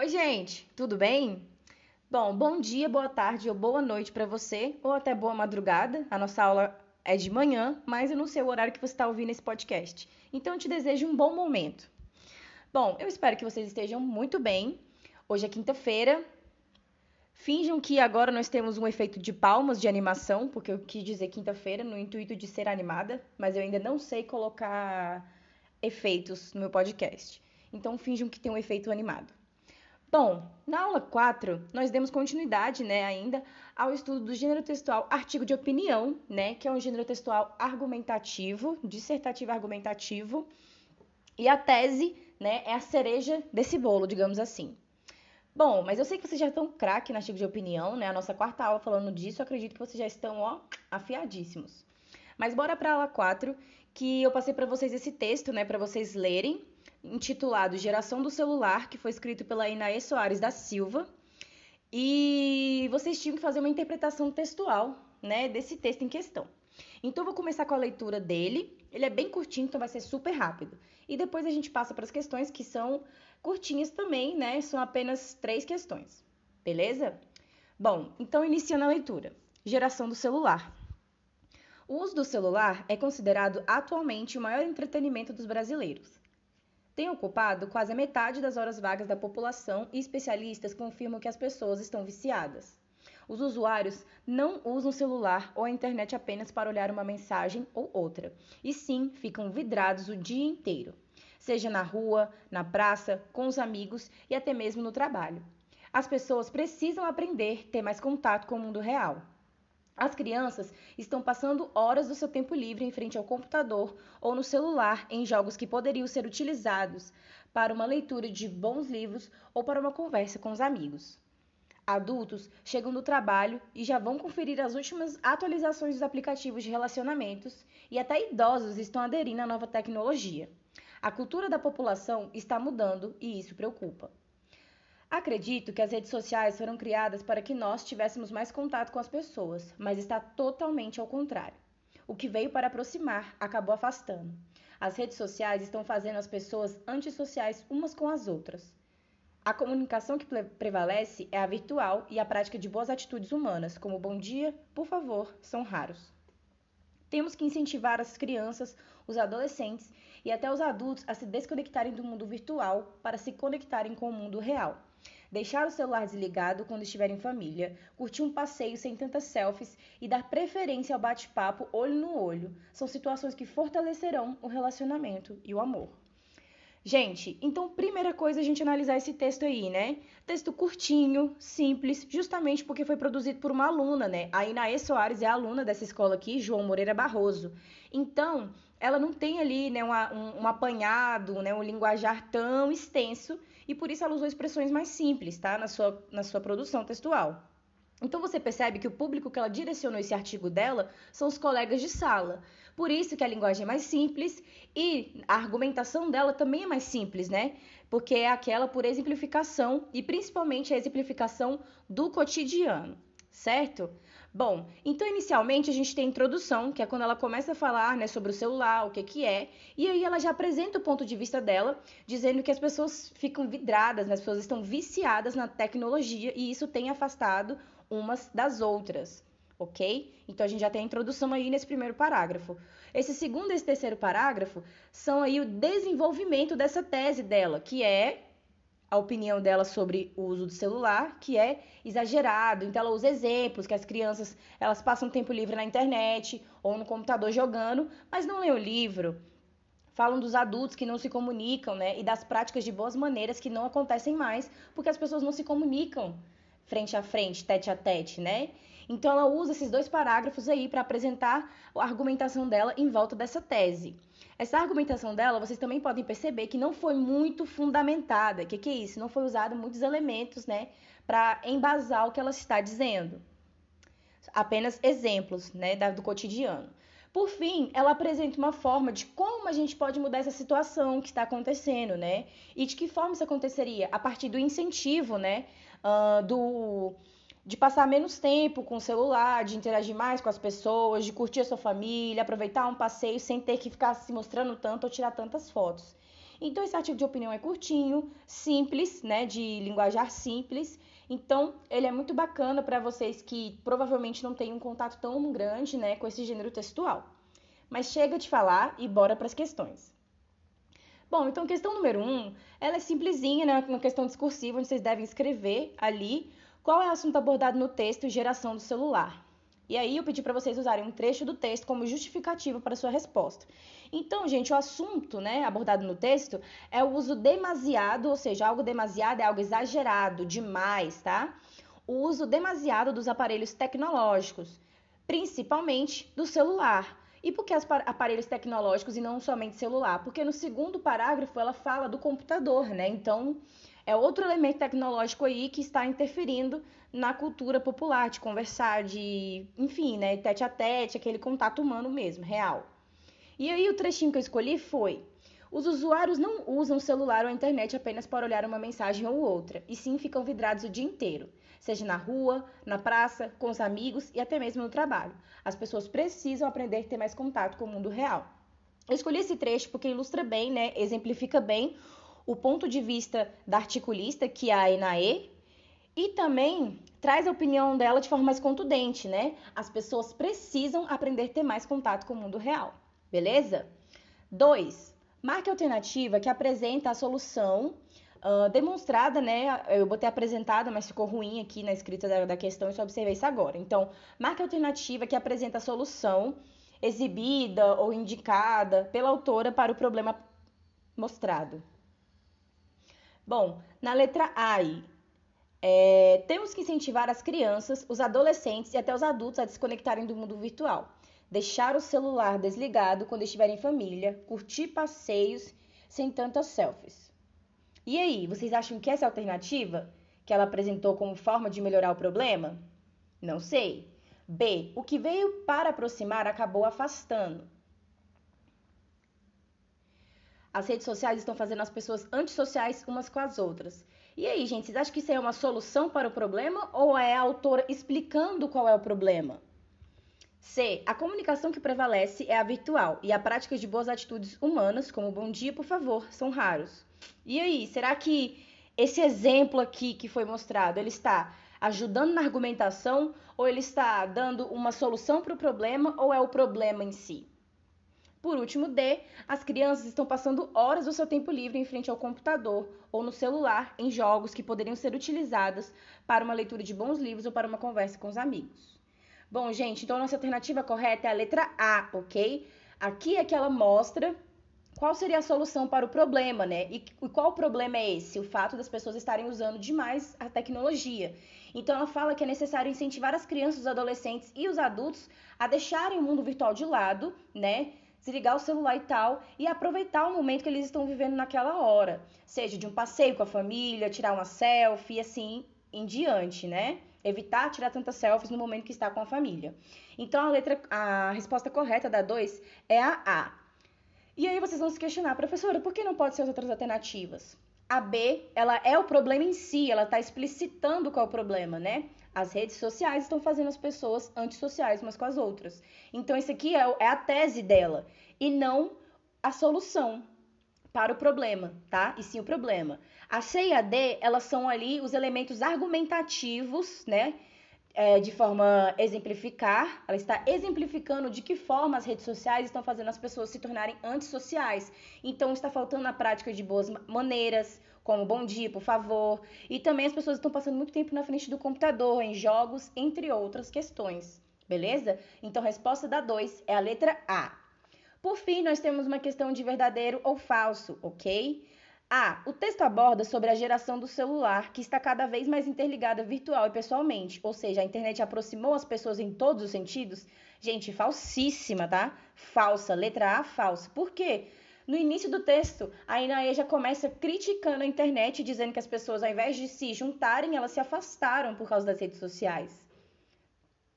Oi, gente, tudo bem? Bom, bom dia, boa tarde ou boa noite para você, ou até boa madrugada. A nossa aula é de manhã, mas eu não sei o horário que você está ouvindo esse podcast. Então, eu te desejo um bom momento. Bom, eu espero que vocês estejam muito bem. Hoje é quinta-feira. Finjam que agora nós temos um efeito de palmas de animação, porque eu quis dizer quinta-feira no intuito de ser animada, mas eu ainda não sei colocar efeitos no meu podcast. Então, finjam que tem um efeito animado. Bom, na aula 4, nós demos continuidade, né, ainda ao estudo do gênero textual artigo de opinião, né, que é um gênero textual argumentativo, dissertativo argumentativo, e a tese, né, é a cereja desse bolo, digamos assim. Bom, mas eu sei que vocês já estão craque no artigo de opinião, né, a nossa quarta aula falando disso, acredito que vocês já estão, ó, afiadíssimos. Mas bora para a aula 4, que eu passei para vocês esse texto, né, para vocês lerem, intitulado Geração do Celular, que foi escrito pela Inaê Soares da Silva. E vocês tinham que fazer uma interpretação textual, né, desse texto em questão. Então, eu vou começar com a leitura dele. Ele é bem curtinho, então vai ser super rápido. E depois a gente passa para as questões que são curtinhas também, né? São apenas três questões. Beleza? Bom, então iniciando a leitura. Geração do celular. O uso do celular é considerado atualmente o maior entretenimento dos brasileiros tem ocupado quase a metade das horas vagas da população e especialistas confirmam que as pessoas estão viciadas. Os usuários não usam celular ou a internet apenas para olhar uma mensagem ou outra, e sim ficam vidrados o dia inteiro, seja na rua, na praça, com os amigos e até mesmo no trabalho. As pessoas precisam aprender a ter mais contato com o mundo real. As crianças estão passando horas do seu tempo livre em frente ao computador ou no celular em jogos que poderiam ser utilizados para uma leitura de bons livros ou para uma conversa com os amigos. Adultos chegam do trabalho e já vão conferir as últimas atualizações dos aplicativos de relacionamentos e até idosos estão aderindo à nova tecnologia. A cultura da população está mudando e isso preocupa. Acredito que as redes sociais foram criadas para que nós tivéssemos mais contato com as pessoas, mas está totalmente ao contrário. O que veio para aproximar acabou afastando. As redes sociais estão fazendo as pessoas antissociais umas com as outras. A comunicação que prevalece é a virtual e a prática de boas atitudes humanas, como bom dia, por favor, são raros. Temos que incentivar as crianças, os adolescentes e até os adultos a se desconectarem do mundo virtual para se conectarem com o mundo real. Deixar o celular desligado quando estiver em família, curtir um passeio sem tantas selfies e dar preferência ao bate-papo olho no olho são situações que fortalecerão o relacionamento e o amor. Gente, então primeira coisa é a gente analisar esse texto aí, né? Texto curtinho, simples, justamente porque foi produzido por uma aluna, né? A Inaê Soares é aluna dessa escola aqui, João Moreira Barroso. Então, ela não tem ali né, uma, um, um apanhado, né, um linguajar tão extenso e por isso ela usou expressões mais simples, tá? Na sua, na sua produção textual. Então você percebe que o público que ela direcionou esse artigo dela são os colegas de sala. Por isso que a linguagem é mais simples e a argumentação dela também é mais simples, né? Porque é aquela por exemplificação e principalmente a exemplificação do cotidiano, certo? Bom, então inicialmente a gente tem a introdução, que é quando ela começa a falar né, sobre o celular, o que, que é, e aí ela já apresenta o ponto de vista dela, dizendo que as pessoas ficam vidradas, né, as pessoas estão viciadas na tecnologia e isso tem afastado umas das outras, ok? Então a gente já tem a introdução aí nesse primeiro parágrafo. Esse segundo e esse terceiro parágrafo são aí o desenvolvimento dessa tese dela, que é a opinião dela sobre o uso do celular, que é exagerado. Então ela usa exemplos que as crianças elas passam tempo livre na internet ou no computador jogando, mas não lê o livro. Falam dos adultos que não se comunicam, né? E das práticas de boas maneiras que não acontecem mais, porque as pessoas não se comunicam frente a frente, tete a tete, né? Então ela usa esses dois parágrafos aí para apresentar a argumentação dela em volta dessa tese. Essa argumentação dela, vocês também podem perceber que não foi muito fundamentada. O que, que é isso? Não foi usado muitos elementos, né, para embasar o que ela está dizendo. Apenas exemplos, né, do cotidiano. Por fim, ela apresenta uma forma de como a gente pode mudar essa situação que está acontecendo, né? E de que forma isso aconteceria? A partir do incentivo, né? Uh, do de passar menos tempo com o celular, de interagir mais com as pessoas, de curtir a sua família, aproveitar um passeio sem ter que ficar se mostrando tanto ou tirar tantas fotos. Então, esse artigo de opinião é curtinho, simples, né, de linguajar simples. Então, ele é muito bacana para vocês que provavelmente não têm um contato tão grande, né, com esse gênero textual. Mas chega de falar e bora para as questões. Bom, então questão número um, ela é simplesinha, né, uma questão discursiva, onde vocês devem escrever ali qual é o assunto abordado no texto geração do celular. E aí eu pedi para vocês usarem um trecho do texto como justificativa para sua resposta. Então, gente, o assunto, né, abordado no texto é o uso demasiado, ou seja, algo demasiado é algo exagerado, demais, tá? O uso demasiado dos aparelhos tecnológicos, principalmente do celular. E por que aparelhos tecnológicos e não somente celular? Porque no segundo parágrafo ela fala do computador, né? Então, é outro elemento tecnológico aí que está interferindo na cultura popular, de conversar, de, enfim, né, tete a tete, aquele contato humano mesmo, real. E aí o trechinho que eu escolhi foi: os usuários não usam celular ou internet apenas para olhar uma mensagem ou outra, e sim ficam vidrados o dia inteiro, seja na rua, na praça, com os amigos e até mesmo no trabalho. As pessoas precisam aprender a ter mais contato com o mundo real. Eu escolhi esse trecho porque ilustra bem, né, exemplifica bem o ponto de vista da articulista, que é a Enaê, e também traz a opinião dela de forma mais contundente, né? As pessoas precisam aprender a ter mais contato com o mundo real, beleza? 2. Marque a alternativa que apresenta a solução uh, demonstrada, né? Eu botei apresentada, mas ficou ruim aqui na escrita da, da questão, eu só observei isso agora. Então, marque a alternativa que apresenta a solução exibida ou indicada pela autora para o problema mostrado. Bom, na letra A, é, temos que incentivar as crianças, os adolescentes e até os adultos a desconectarem do mundo virtual. Deixar o celular desligado quando estiverem em família, curtir passeios sem tantas selfies. E aí, vocês acham que essa alternativa que ela apresentou como forma de melhorar o problema? Não sei. B. O que veio para aproximar acabou afastando. As redes sociais estão fazendo as pessoas antissociais umas com as outras. E aí, gente, vocês acham que isso é uma solução para o problema ou é a autora explicando qual é o problema? C. A comunicação que prevalece é a virtual e a prática de boas atitudes humanas, como bom dia, por favor, são raros. E aí, será que esse exemplo aqui que foi mostrado, ele está ajudando na argumentação ou ele está dando uma solução para o problema ou é o problema em si? Por último, D, as crianças estão passando horas do seu tempo livre em frente ao computador ou no celular em jogos que poderiam ser utilizados para uma leitura de bons livros ou para uma conversa com os amigos. Bom, gente, então nossa alternativa correta é a letra A, ok? Aqui é que ela mostra qual seria a solução para o problema, né? E, qual o problema é esse? O fato das pessoas estarem usando demais a tecnologia. Então ela fala que é necessário incentivar as crianças, os adolescentes e os adultos a deixarem o mundo virtual de lado, né? desligar o celular e tal, e aproveitar o momento que eles estão vivendo naquela hora. Seja de um passeio com a família, tirar uma selfie, e assim em diante, né? Evitar tirar tantas selfies no momento que está com a família. Então a letra, a resposta correta da 2 é a A. E aí vocês vão se questionar, professora, por que não pode ser as outras alternativas? A B, ela é o problema em si, ela está explicitando qual é o problema, né? As redes sociais estão fazendo as pessoas antissociais umas com as outras. Então, isso aqui é, é a tese dela e não a solução para o problema, tá? E sim o problema. A C e a D, elas são ali os elementos argumentativos, né? É, de forma exemplificar, ela está exemplificando de que forma as redes sociais estão fazendo as pessoas se tornarem antissociais. Então, está faltando a prática de boas maneiras, como bom dia, por favor. E também as pessoas estão passando muito tempo na frente do computador, em jogos, entre outras questões. Beleza? Então, a resposta da 2 é a letra A. Por fim, nós temos uma questão de verdadeiro ou falso, ok? A. O texto aborda sobre a geração do celular, que está cada vez mais interligada virtual e pessoalmente, ou seja, a internet aproximou as pessoas em todos os sentidos. Gente, falsíssima, tá? Falsa, letra A, falsa. Por quê? No início do texto, a Inaê já começa criticando a internet, dizendo que as pessoas, ao invés de se juntarem, elas se afastaram por causa das redes sociais.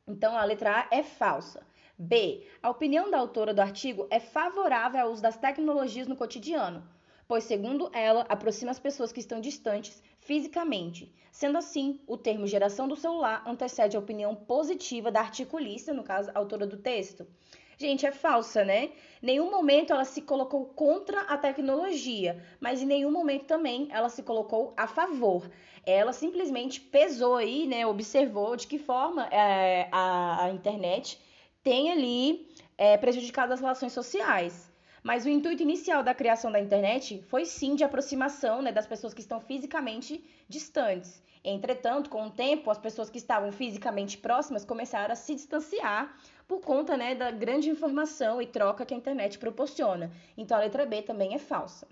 Então, a letra A é falsa. B. A opinião da autora do artigo é favorável ao uso das tecnologias no cotidiano, pois, segundo ela, aproxima as pessoas que estão distantes fisicamente. Sendo assim, o termo geração do celular antecede a opinião positiva da articulista, no caso, autora do texto. Gente, é falsa, né? Nenhum momento ela se colocou contra a tecnologia, mas em nenhum momento também ela se colocou a favor. Ela simplesmente pesou aí, né? Observou de que forma é, a, a, internet tem ali é, prejudicado as relações sociais. Mas o intuito inicial da criação da internet foi sim de aproximação né, das pessoas que estão fisicamente distantes. Entretanto, com o tempo, as pessoas que estavam fisicamente próximas começaram a se distanciar por conta né, da grande informação e troca que a internet proporciona. Então, a letra B também é falsa.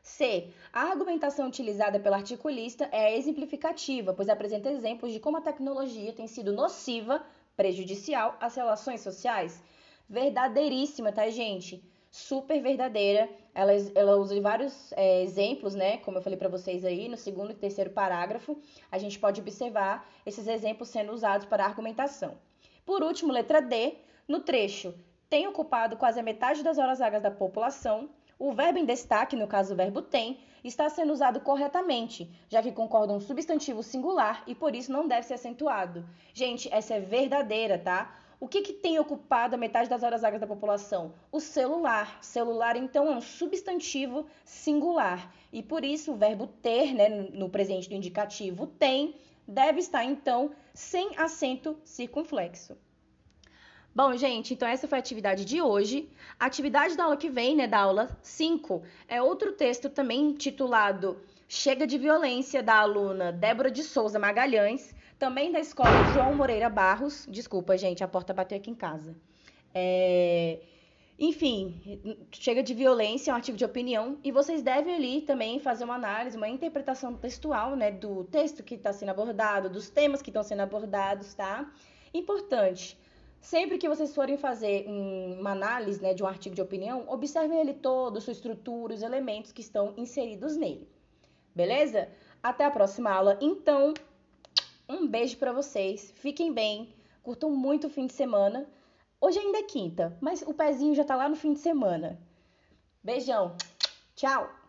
C. A argumentação utilizada pelo articulista é exemplificativa, pois apresenta exemplos de como a tecnologia tem sido nociva, prejudicial às relações sociais. Verdadeiríssima, tá, gente? Super verdadeira. Ela, ela usa vários é, exemplos, né? Como eu falei para vocês aí, no segundo e terceiro parágrafo, a gente pode observar esses exemplos sendo usados para argumentação. Por último, letra D, no trecho tem ocupado quase a metade das horas vagas da população, o verbo em destaque, no caso o verbo tem, está sendo usado corretamente, já que concorda um substantivo singular e por isso não deve ser acentuado. Gente, essa é verdadeira, tá? O que, que tem ocupado a metade das horas vagas da população? O celular. Celular, então, é um substantivo singular. E por isso o verbo ter, né, no presente do indicativo tem, deve estar, então, sem acento circunflexo. Bom, gente, então essa foi a atividade de hoje. A atividade da aula que vem, né, da aula 5, é outro texto também titulado Chega de Violência, da aluna Débora de Souza Magalhães, também da escola João Moreira Barros. Desculpa, gente, a porta bateu aqui em casa. É... Enfim, chega de violência, é um artigo de opinião, e vocês devem ali também fazer uma análise, uma interpretação textual, né, do texto que está sendo abordado, dos temas que estão sendo abordados, tá? Importante, Sempre que vocês forem fazer uma análise né, de um artigo de opinião, observem ele todo, sua estrutura, os elementos que estão inseridos nele. Beleza? Até a próxima aula. Então, um beijo para vocês. Fiquem bem. Curtam muito o fim de semana. Hoje ainda é quinta, mas o pezinho já tá lá no fim de semana. Beijão. Tchau.